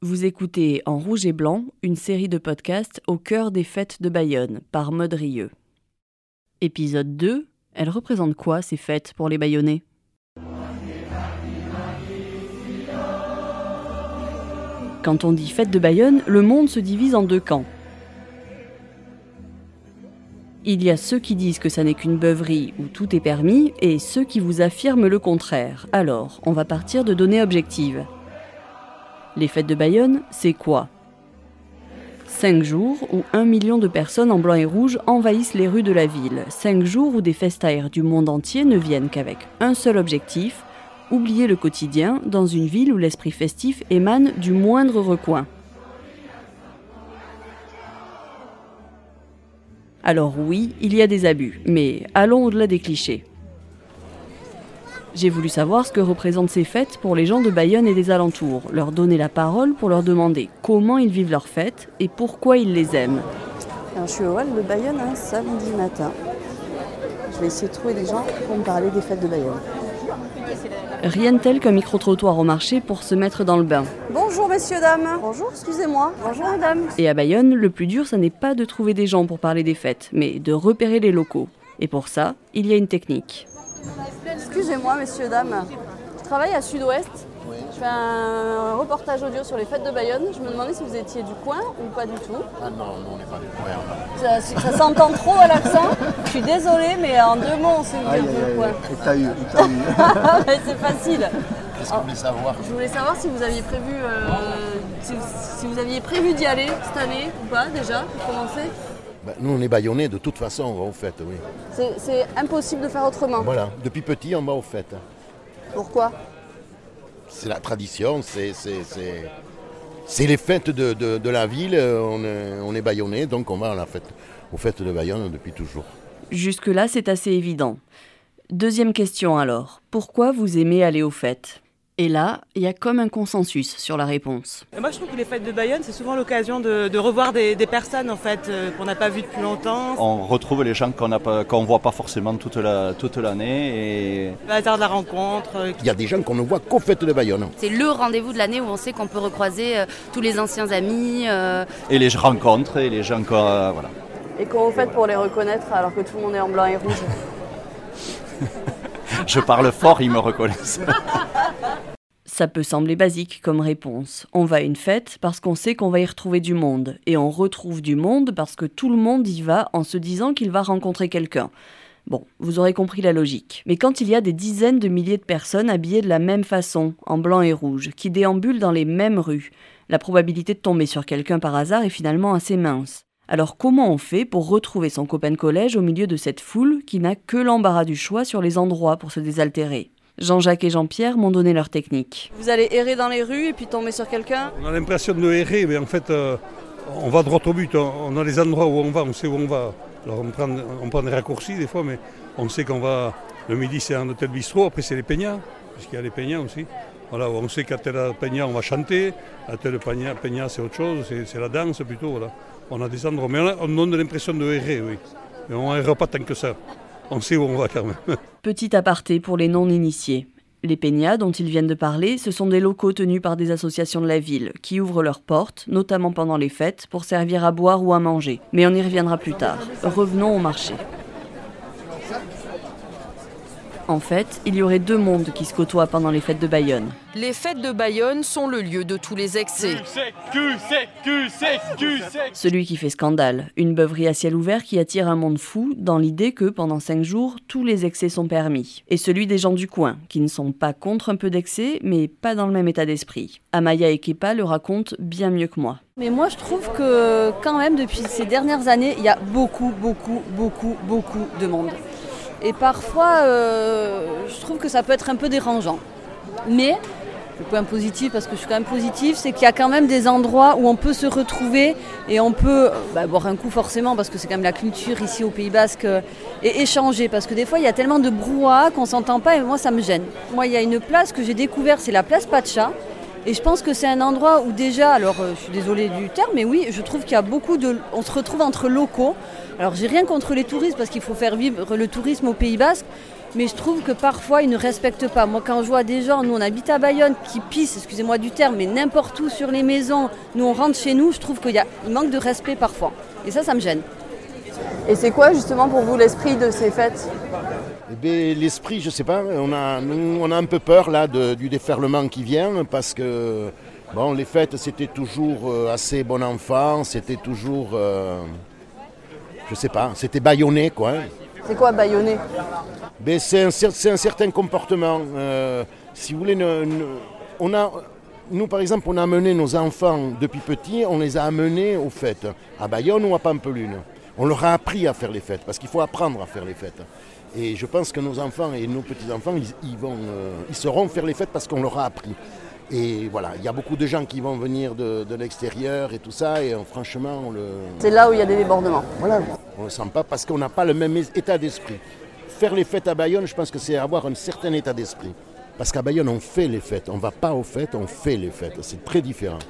Vous écoutez En Rouge et Blanc, une série de podcasts au cœur des fêtes de Bayonne par Maud Rieux. Épisode 2 Elles représentent quoi ces fêtes pour les Bayonnais? Quand on dit fête de Bayonne, le monde se divise en deux camps. Il y a ceux qui disent que ça n'est qu'une beuverie où tout est permis et ceux qui vous affirment le contraire. Alors, on va partir de données objectives. Les fêtes de Bayonne, c'est quoi? Cinq jours où un million de personnes en blanc et rouge envahissent les rues de la ville. Cinq jours où des festaires du monde entier ne viennent qu'avec un seul objectif, oublier le quotidien dans une ville où l'esprit festif émane du moindre recoin. Alors oui, il y a des abus, mais allons au-delà des clichés. J'ai voulu savoir ce que représentent ces fêtes pour les gens de Bayonne et des alentours, leur donner la parole pour leur demander comment ils vivent leurs fêtes et pourquoi ils les aiment. Alors, je suis au hall de Bayonne un samedi matin. Je vais essayer de trouver des gens pour me parler des fêtes de Bayonne. Rien de tel qu'un micro-trottoir au marché pour se mettre dans le bain. Bonjour messieurs, dames. Bonjour, excusez-moi. Bonjour madame. Et à Bayonne, le plus dur, ça n'est pas de trouver des gens pour parler des fêtes, mais de repérer les locaux. Et pour ça, il y a une technique. Excusez-moi messieurs, dames. Je travaille à Sud-Ouest. Je fais un reportage audio sur les fêtes de Bayonne. Je me demandais si vous étiez du coin ou pas du tout. Ah non, nous, on n'est pas du coin. Ça, ça s'entend trop à l'accent. Je suis désolée, mais en deux mots, on sait vous dire du coin. eu, eu. Mais c'est facile. Qu'est-ce que vous voulez savoir Je voulais savoir si vous aviez prévu, euh, si vous aviez prévu d'y aller cette année ou pas déjà pour commencer. Ben, Nous, on est baïonnés de toute façon, on va aux fêtes, oui. C'est- impossible de faire autrement. Voilà, depuis petit, on va aux fêtes. Pourquoi? C'est la tradition, c'est, c'est, c'est, c'est les fêtes de, de- de la ville, on est, on est baïonnés, donc on va à la fête, aux fêtes de Bayonne depuis toujours. Jusque-là, c'est assez évident. Deuxième question alors. Pourquoi vous aimez aller aux fêtes Et là, il y a comme un consensus sur la réponse. Et Moi, je trouve que les fêtes de Bayonne, c'est souvent l'occasion de, de revoir des, des personnes en fait euh, qu'on n'a pas vues depuis longtemps. On retrouve les gens qu'on ne voit pas forcément toute la- toute l'année. et Le hasard de la rencontre. euh, Il y a des gens qu'on ne voit qu'aux fêtes de Bayonne. C'est le rendez-vous de l'année où on sait qu'on peut recroiser euh, tous les anciens amis. euh, et les rencontres et les gens qu'on. euh, voilà. Et comment vous faites pour les reconnaître alors que tout le monde est en blanc et rouge Je parle fort, ils me reconnaissent. Ça peut sembler basique comme réponse. On va à une fête parce qu'on sait qu'on va y retrouver du monde. Et on retrouve du monde parce que tout le monde y va en se disant qu'il va rencontrer quelqu'un. Bon, vous aurez compris la logique. Mais quand il y a des dizaines de milliers de personnes habillées de la même façon, en blanc et rouge, qui déambulent dans les mêmes rues, la probabilité de tomber sur quelqu'un par hasard est finalement assez mince. Alors comment on fait pour retrouver son copain de collège au milieu de cette foule qui n'a que l'embarras du choix sur les endroits pour se désaltérer? Jean-Jacques et Jean-Pierre m'ont donné leur technique. Vous allez errer dans les rues et puis tomber sur quelqu'un? On a l'impression de errer, mais en fait, euh, on va droit au but. On, a les endroits où on va, on sait où on va. Alors on prend, on prend des raccourcis des fois, mais on sait qu'on va. Le midi, c'est un hôtel bistrot, après, c'est les peignats, puisqu'il y a les peignats aussi. Voilà, on sait qu'à tel peigna, on va chanter, à tel peigna, peigna, c'est autre chose, c'est c'est la danse plutôt. Voilà. On a des endroits, mais on, a- on donne l'impression de errer, oui. Mais on n'erre pas tant que ça. On sait où on va. Petit aparté pour les non-initiés. Les peignats dont ils viennent de parler, ce sont des locaux tenus par des associations de la ville, qui ouvrent leurs portes, notamment pendant les fêtes, pour servir à boire ou à manger. Mais on y reviendra plus tard. Revenons au marché. En fait, il y aurait deux mondes qui se côtoient pendant les fêtes de Bayonne. Les fêtes de Bayonne sont le lieu de tous les excès. Celui qui fait scandale, une beuverie à ciel ouvert qui attire un monde fou dans l'idée que pendant cinq jours, tous les excès sont permis. Et celui des gens du coin, qui ne sont pas contre un peu d'excès, mais pas dans le même état d'esprit. Amaya et Kepa le racontent bien mieux que moi. Mais moi, je trouve que quand même, depuis ces dernières années, il y a beaucoup, beaucoup, beaucoup, beaucoup de monde. Et parfois, euh, je trouve que ça peut être un peu dérangeant. Mais le point positif, parce que je suis quand même positif, c'est qu'il y a quand même des endroits où on peut se retrouver et on peut euh, bah, boire un coup forcément, parce que c'est quand même la culture ici au Pays Basque, euh, et échanger. Parce que des fois, il y a tellement de brouhaha qu'on s'entend pas et moi, ça me gêne. Moi, il y a une place que j'ai découverte, c'est la place Pacha. Et je pense que c'est un endroit où déjà, alors je suis désolée du terme, mais oui, je trouve qu'il y a beaucoup de... On se retrouve entre locaux. Alors j'ai rien contre les touristes parce qu'il faut faire vivre le tourisme au Pays Basque. mais je trouve que parfois ils ne respectent pas. Moi, quand je vois des gens, nous on habite à Bayonne, qui pissent, excusez-moi du terme, mais n'importe où sur les maisons, nous on rentre chez nous, je trouve qu'il y a, il manque de respect parfois. Et ça, ça me gêne. Et c'est quoi justement pour vous l'esprit de ces fêtes? Eh bien, l'esprit, je sais pas, on a, nous, on a un peu peur là de- du déferlement qui vient parce que bon, les fêtes c'était toujours euh, assez bon enfant, c'était toujours, euh, je sais pas, c'était bâillonné quoi. hein. C'est quoi baïonner Ben, c'est un, cer- c'est un certain comportement. euh, si vous voulez, ne- ne- on a, nous par exemple, on a amené nos enfants depuis petits, on les a amenés aux fêtes, à Bayonne ou à Pampelune. On leur a appris à faire les fêtes, parce qu'il faut apprendre à faire les fêtes. Et je pense que nos enfants et nos petits-enfants, ils, ils vont, euh, ils sauront faire les fêtes parce qu'on leur a appris. Et voilà, il y a beaucoup de gens qui vont venir de, de l'extérieur et tout ça, et euh, franchement, on le, C'est là où il y a des débordements. voilà, on ne le sent pas parce qu'on n'a pas le même état d'esprit. Faire les fêtes à Bayonne, je pense que c'est avoir un certain état d'esprit. Parce qu'à Bayonne, on fait les fêtes. On ne va pas aux fêtes, on fait les fêtes. C'est très différent.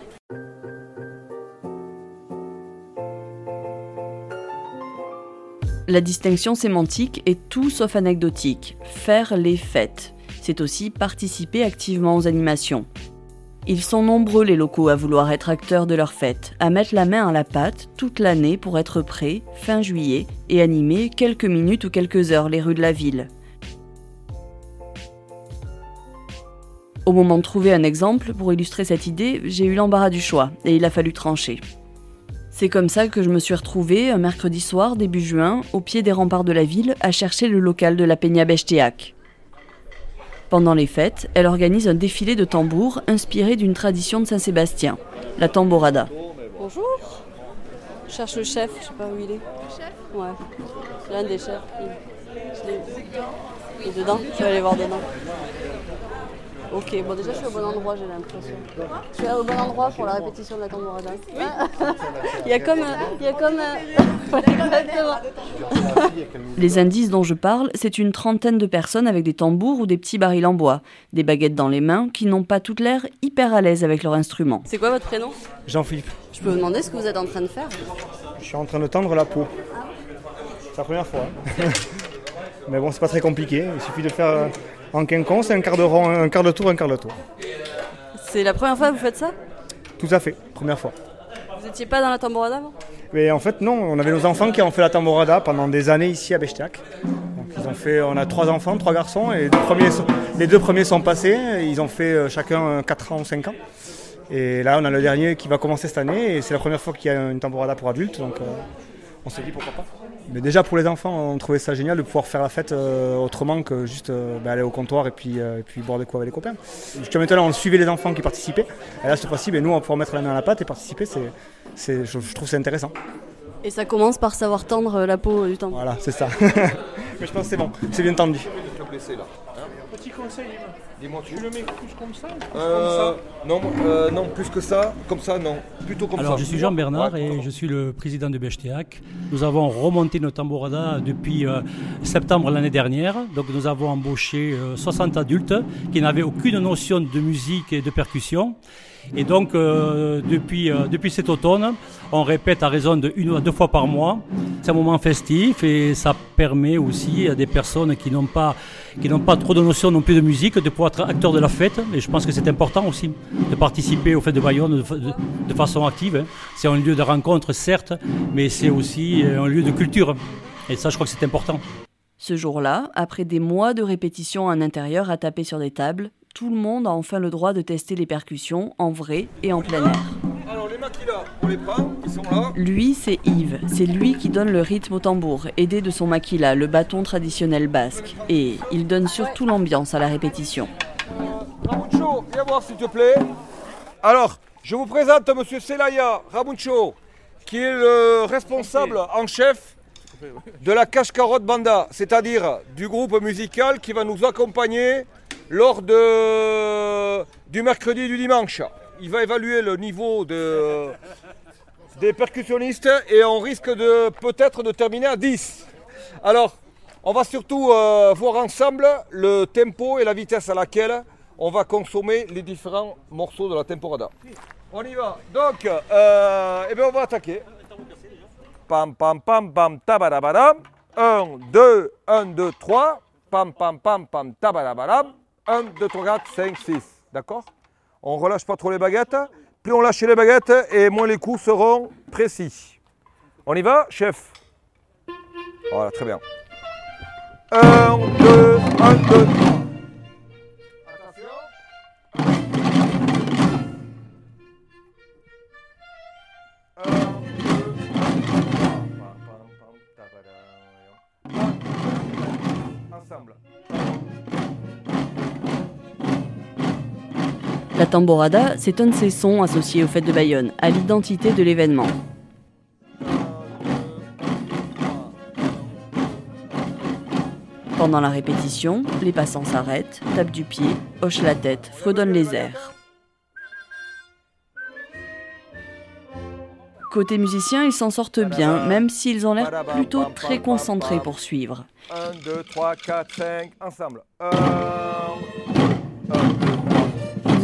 La distinction sémantique est tout sauf anecdotique. Faire les fêtes, c'est aussi participer activement aux animations. Ils sont nombreux les locaux à vouloir être acteurs de leurs fêtes, à mettre la main à la pâte toute l'année pour être prêts, fin juillet, et animer quelques minutes ou quelques heures les rues de la ville. Au moment de trouver un exemple pour illustrer cette idée, j'ai eu l'embarras du choix, et il a fallu trancher. C'est comme ça que je me suis retrouvée un mercredi soir, début juin, au pied des remparts de la ville, à chercher le local de la Peña Bechtéac. Pendant les fêtes, elle organise un défilé de tambours inspiré d'une tradition de Saint-Sébastien, la tamborada. Bonjour. Je cherche le chef, je sais pas où il est. Le chef? Ouais. L'un des chefs. Il, je l'ai- il est dedans Je vais aller voir dedans. Ok, bon déjà je suis au bon endroit j'ai l'impression. Je suis au bon endroit pour la répétition de la tambourada. il y a comme un... Il y a comme. Les indices dont je parle, c'est une trentaine de personnes avec des tambours ou des petits barils en bois, des baguettes dans les mains, qui n'ont pas toutes l'air hyper à l'aise avec leur instrument. C'est quoi votre prénom? Jean-Philippe, Je peux vous demander ce que vous êtes en train de faire? Je suis en train de tendre la peau. C'est la première fois. hein. Mais bon, c'est pas très compliqué. Il suffit de faire en quinconce, un quart de rond, un quart de tour, un quart de tour. C'est la première fois que vous faites ça? Tout à fait, première fois. Vous étiez pas dans la tambourada avant? Mais en fait, non, on avait nos enfants qui ont fait la tamborada pendant des années ici à Bechtiac. Donc, ils ont fait, on a trois enfants, trois garçons, et les deux premiers, sont- les deux premiers sont passés. Ils ont fait euh, chacun 4 ans ou 5 ans. Et là, on a le dernier qui va commencer cette année, et c'est la première fois qu'il y a une tamborada pour adultes, donc euh, on s'est dit pourquoi pas. Mais déjà pour les enfants, on trouvait ça génial de pouvoir faire la fête euh, autrement que juste euh, bah, aller au comptoir et puis, euh, et puis boire des coups avec les copains. Jusqu'à maintenant, on suivait les enfants qui participaient. Et là, cette fois-ci, ben, nous, on va pouvoir mettre la main à la pâte et participer. C'est, c'est, je, je trouve que c'est intéressant. Et ça commence par savoir tendre la peau du tambour. Voilà, c'est ça. Mais je pense que c'est bon, c'est bien tendu. Petit conseil, tu le mets plus comme ça euh, Non, euh, non, plus que ça, comme ça, non. Plutôt comme Alors, ça. je suis Jean Bernard Ouais. et je suis le président de Bechtéac. Nous avons remonté notre tambourada depuis euh, septembre l'année dernière. Donc, nous avons embauché euh, 60 adultes qui n'avaient aucune notion de musique et de percussion. Et donc, euh, depuis, euh, depuis cet automne, on répète à raison de une à deux fois par mois. C'est un moment festif et ça permet aussi à des personnes qui n'ont pas, pas trop de notion non plus de musique de pouvoir être acteurs de la fête. Et je pense que c'est important aussi de participer aux fêtes de Bayonne de, de- façon active. hein. C'est un lieu de rencontre, certes, mais c'est aussi euh, un lieu de culture. Et ça, je crois que c'est important. Ce jour-là, après des mois de répétitions en intérieur à taper sur des tables, tout le monde a enfin le droit de tester les percussions en vrai et en plein air. Alors, les maquillas, on les prend, ils sont là. Lui, c'est Yves. C'est lui qui donne le rythme au tambour, aidé de son maquila, le bâton traditionnel basque. Et il donne surtout l'ambiance à la répétition. Ramuncho, viens voir s'il te plaît. Alors, je vous présente Monsieur Selaya Ramuncho, qui est le responsable en chef de la Cache Carotte Banda, c'est-à-dire du groupe musical qui va nous accompagner lors de, du mercredi et du dimanche. Il va évaluer le niveau de, des percussionnistes et on risque de peut-être de terminer à 10. Alors, on va surtout euh, voir ensemble le tempo et la vitesse à laquelle on va consommer les différents morceaux de la temporada. On y va. Donc, euh, eh bien, on va attaquer. Pam pam pam pam tabadabadam. 1, 2, 1, 2, 3. pam, pam, pam, pam, tabalabalam. 1, 2, 3, 4, 5, 6. D'accord? On relâche pas trop les baguettes. Plus on lâche les baguettes et moins les coups seront précis. On y va, chef? Voilà, très bien. 1, 2, 1, 2, 3. Tamborada, c'est un de ces sons associés au fête de Bayonne, à l'identité de l'événement. Pendant la répétition, les passants s'arrêtent, tapent du pied, hochent la tête, fredonnent les airs. Côté musicien, ils s'en sortent bien, même s'ils ont l'air plutôt très concentrés pour suivre. 1, 2, 3, 4, 5, ensemble. 1,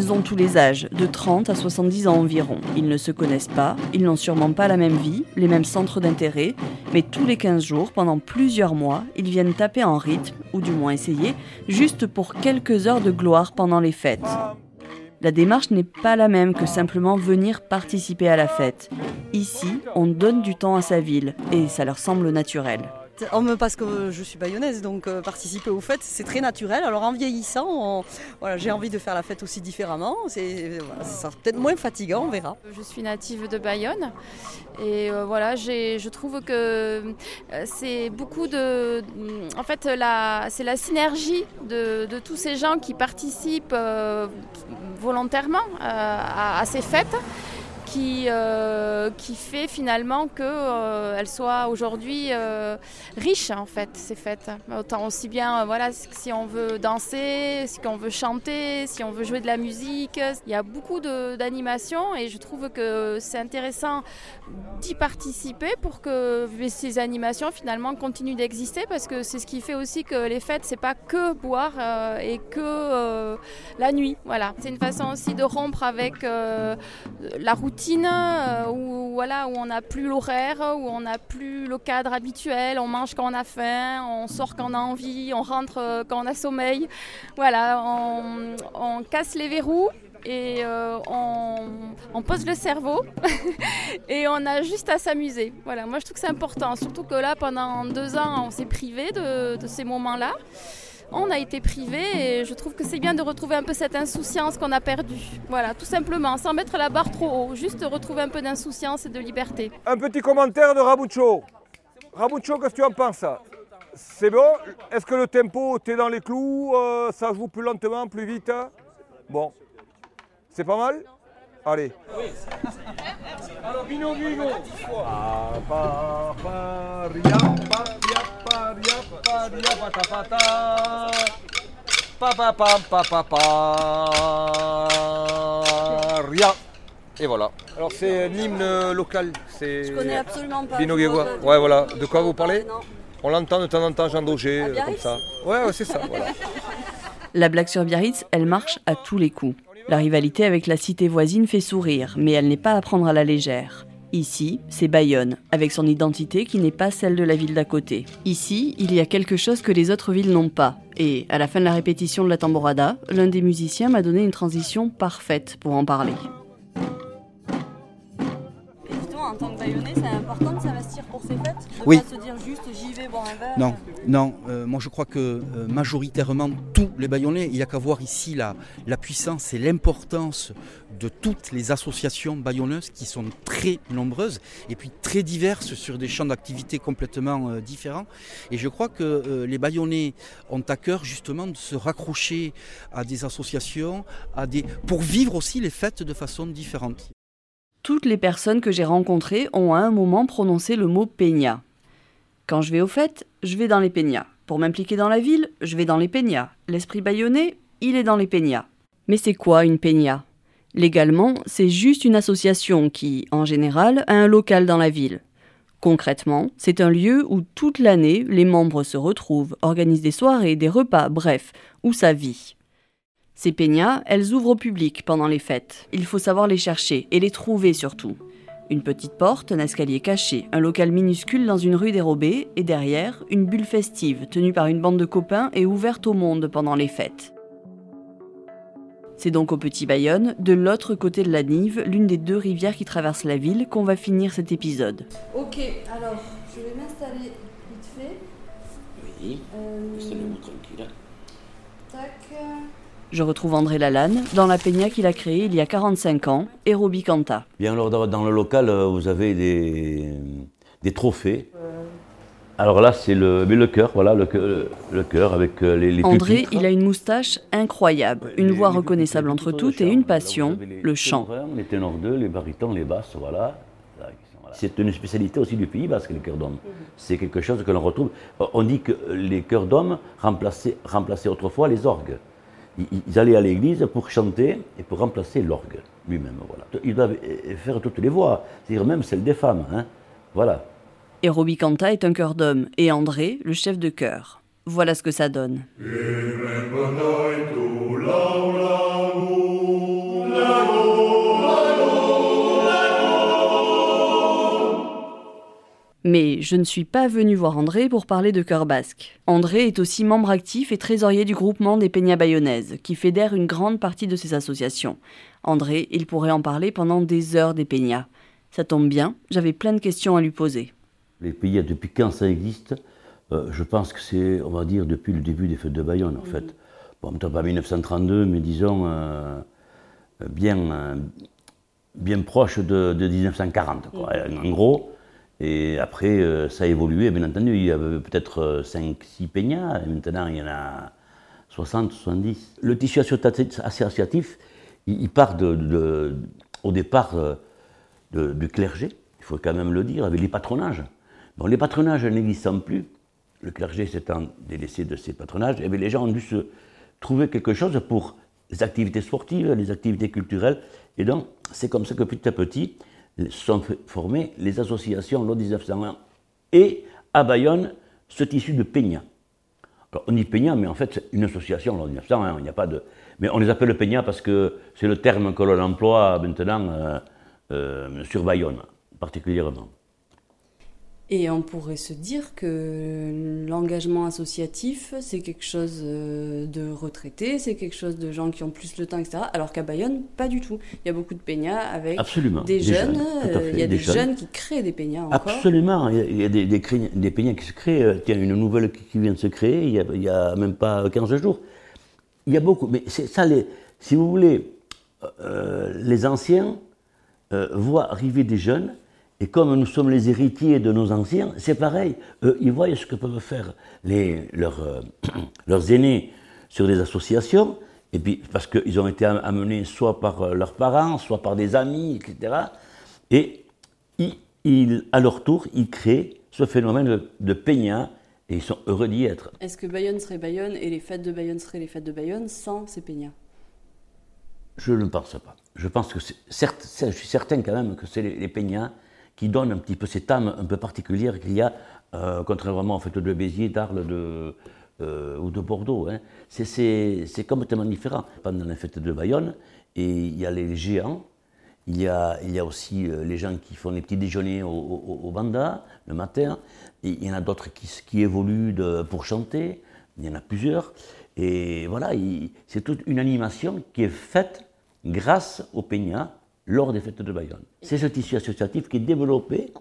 Ils ont tous les âges, de 30 à 70 ans environ. Ils ne se connaissent pas, ils n'ont sûrement pas la même vie, les mêmes centres d'intérêt, mais tous les 15 jours, pendant plusieurs mois, ils viennent taper en rythme, ou du moins essayer, juste pour quelques heures de gloire pendant les fêtes. La démarche n'est pas la même que simplement venir participer à la fête. Ici, on donne du temps à sa ville, et ça leur semble naturel. Parce que je suis bayonnaise, donc euh, participer aux fêtes, c'est très naturel. Alors en vieillissant, voilà, j'ai envie de faire la fête aussi différemment. C'est peut-être moins fatigant, on verra. Je suis native de Bayonne et euh, voilà, je trouve que euh, c'est beaucoup de. En fait, la- c'est la synergie de, tous ces gens qui participent volontairement à ces fêtes. Qui, euh, qui fait finalement qu'elles soient aujourd'hui euh, riches en fait ces fêtes. Autant aussi bien euh, voilà si on veut danser, si on veut chanter, si on veut jouer de la musique. Il y a beaucoup d'animations et je trouve que c'est intéressant d'y participer pour que ces animations finalement continuent d'exister parce que c'est ce qui fait aussi que les fêtes c'est pas que boire euh, et que euh, la nuit. Voilà, c'est une façon aussi de rompre avec euh, la routine euh, où voilà où on n'a plus l'horaire, où on n'a plus le cadre habituel, on mange quand on a faim, on sort quand on a envie, on rentre euh, quand on a sommeil. Voilà, on, casse les verrous et euh, on, pose le cerveau et on a juste à s'amuser. Voilà, moi je trouve que c'est important, surtout que là pendant deux ans on s'est privé de ces moments-là. On a été privé et je trouve que c'est bien de retrouver un peu cette insouciance qu'on a perdue. Voilà, tout simplement, sans mettre la barre trop haut, juste retrouver un peu d'insouciance et de liberté. Un petit commentaire de Rabucho. Rabucho, qu'est-ce que tu en penses? C'est bon? Est-ce que le tempo, t'es dans les clous euh, Ça joue plus lentement, plus vite? Bon. C'est pas mal? Allez. Alors, Et voilà. Alors c'est un hymne local. Je connais absolument pas. Ouais, voilà. De quoi vous parlez. On l'entend de temps en temps, Jean Daugé, euh. Ouais, ouais, c'est ça. La blague sur Biarritz, elle marche à tous les coups. La rivalité avec la cité voisine fait sourire, mais elle n'est pas à prendre à la légère. Ici, c'est Bayonne, avec son identité qui n'est pas celle de la ville d'à côté. Ici, il y a quelque chose que les autres villes n'ont pas. Et à la fin de la répétition de la tamborada, l'un des musiciens m'a donné une transition parfaite pour en parler. En tant que bayonnais, c'est important de s'investir pour ces fêtes? De Oui. pas se dire juste j'y vais boire un verre Non, non. euh, moi je crois que euh, majoritairement tous les Bayonnais, il n'y a qu'à voir ici la, la puissance et l'importance de toutes les associations bayonneuses qui sont très nombreuses et puis très diverses sur des champs d'activité complètement euh, différents. Et je crois que les Bayonnais ont à cœur justement de se raccrocher à des associations, à des pour vivre aussi les fêtes de façon différente. Toutes les personnes que j'ai rencontrées ont à un moment prononcé le mot peña. Quand je vais aux fêtes, je vais dans les peñas. Pour m'impliquer dans la ville, je vais dans les peñas. L'esprit bayonnais, il est dans les peñas. Mais c'est quoi une peña? Légalement, c'est juste une association qui, en général, a un local dans la ville. Concrètement, c'est un lieu où toute l'année, les membres se retrouvent, organisent des soirées, des repas, bref, où ça vit. Ces peñas, elles ouvrent au public pendant les fêtes. Il faut savoir les chercher et les trouver surtout. Une petite porte, un escalier caché, un local minuscule dans une rue dérobée, et derrière, une bulle festive tenue par une bande de copains et ouverte au monde pendant les fêtes. C'est donc au Petit Bayonne, de l'autre côté de la Nive, l'une des deux rivières qui traversent la ville, qu'on va finir cet épisode. Ok, alors je vais m'installer vite fait. Oui, Euh, installez-vous tranquille. tac. Je retrouve André Lalanne dans la peña qu'il a créée il y a 45 ans, Aerobi Canta. Bien, alors dans- le local, euh, vous avez des, des trophées. Alors là, c'est le, mais le cœur, voilà, le, cœur- le cœur avec euh, les, les André, pupitres. il a une moustache incroyable, une voix Les- reconnaissable entre toutes et une passion, le chant. Les ténors 2, les barytons, les basses, voilà. C'est une spécialité aussi du Pays Basque, les chœurs d'hommes. C'est quelque chose que l'on retrouve. Euh, On dit que les chœurs d'hommes remplaçaient, remplaçaient autrefois les orgues. Ils, allaient à l'église pour chanter et pour remplacer l'orgue lui-même. Voilà. Ils doivent euh, faire toutes les voix, c'est-à-dire même celles des femmes. hein. Voilà. Aerobi Canta est un chœur d'homme et André, le chef de chœur. Voilà ce que ça donne. Mais je ne suis pas venu voir André pour parler de chœur basque. André est aussi membre actif et trésorier du groupement des Peñas Bayonnaises, qui fédère une grande partie de ces associations. André, il pourrait en parler pendant des heures des Peñas. Ça tombe bien, j'avais plein de questions à lui poser. Les pays, depuis quand ça existe? Euh, Je pense que c'est, on va dire, depuis le début des fêtes de Bayonne, en fait. Bon, peut-être pas 1932, mais disons euh, bien, euh, bien proche de, de 1940, quoi, en gros. Et après, euh, ça a évolué, bien entendu. Il y avait peut-être 5-6 peignas, et maintenant il y en a 60, 70. Le tissu associatif, il, part au départ euh, du clergé, il faut quand même le dire, avec les patronages. Bon, les patronages n'existant plus, le clergé s'étant délaissé de ces patronages, eh bien, les gens ont dû se trouver quelque chose pour les activités sportives, les activités culturelles. Et donc, c'est comme ça que petit à petit sont formées les associations lors 1901 et à Bayonne, ce tissu de peña. Alors, on dit peña, mais en fait, c'est une association lors 1901, il n'y a pas de... Mais on les appelle peña parce que c'est le terme que l'on emploie maintenant euh, euh, sur Bayonne, particulièrement. Et on pourrait se dire que l'engagement associatif, c'est quelque chose euh, de retraités, c'est quelque chose de gens qui ont plus le temps, etc. Alors qu'à Bayonne, pas du tout. Il y a beaucoup de peñas avec Absolument, des, des jeunes. euh, il y a des des, jeunes. jeunes qui créent des peñas encore. Absolument, il y a, il y a des, des, peñas qui se créent. Euh, Tiens, une nouvelle qui vient de se créer, il y a, il y a même pas 15 jours. Il y a beaucoup, mais ça, les, si vous voulez, euh, les anciens euh, voient arriver des jeunes, et comme nous sommes les héritiers de nos anciens, c'est pareil. Eux, ils voient ce que peuvent faire les, leurs, euh, leurs aînés sur des associations, et puis parce qu'ils ont été am- amenés soit par euh, leurs parents, soit par des amis, etc. Et ils, ils, à leur tour, ils créent ce phénomène de, de peña, et ils sont heureux d'y être. Est-ce que Bayonne serait Bayonne et les fêtes de Bayonne seraient les fêtes de Bayonne sans ces peñas Je ne pense pas. Je pense que, certes, je suis certain quand même que c'est les, les peñas qui donnent un petit peu cette âme un peu particulière qu'il y a, euh, contrairement aux fêtes de Béziers, d'Arles euh, ou de Bordeaux. hein. C'est- complètement différent. Pendant les fêtes de Bayonne, et il y a les géants, il y a, il y a aussi euh, les gens qui font les petits déjeuners au, au, Banda le matin. Il y en a d'autres qui, évoluent pour chanter. Il y en a plusieurs. Et voilà, il- c'est toute une animation qui est faite grâce au Peña lors des fêtes de Bayonne. C'est ce tissu associatif qui est développé.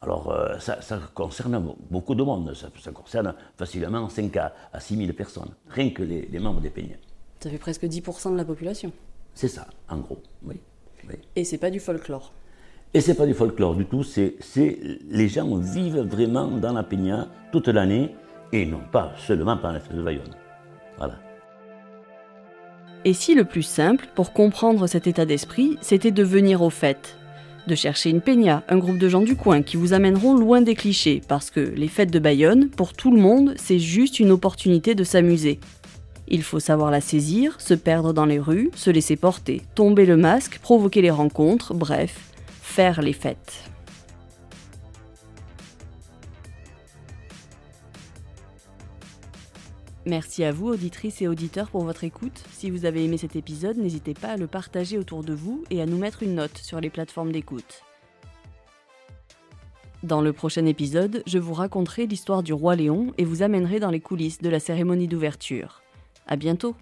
Alors, euh, ça, ça concerne beaucoup de monde. Ça, ça concerne facilement 5 à, à 6 000 personnes, rien que les, les membres des Peñas. Ça fait presque 10% de la population. C'est ça, en gros. Oui. oui. Et c'est pas du folklore. Et c'est pas du folklore du tout, c'est c'est- les gens vivent vraiment dans la Peña toute l'année et non pas seulement pendant la fête de Bayonne. Voilà. Et si le plus simple, pour comprendre cet état d'esprit, c'était de venir aux fêtes De chercher une peña, un groupe de gens du coin qui vous amèneront loin des clichés, parce que les fêtes de Bayonne, pour tout le monde, c'est juste une opportunité de s'amuser. Il faut savoir la saisir, se perdre dans les rues, se laisser porter, tomber le masque, provoquer les rencontres, bref, faire les fêtes. Merci à vous, auditrices et auditeurs, pour votre écoute. Si vous avez aimé cet épisode, n'hésitez pas à le partager autour de vous et à nous mettre une note sur les plateformes d'écoute. Dans le prochain épisode, je vous raconterai l'histoire du roi Léon et vous amènerai dans les coulisses de la cérémonie d'ouverture. À bientôt!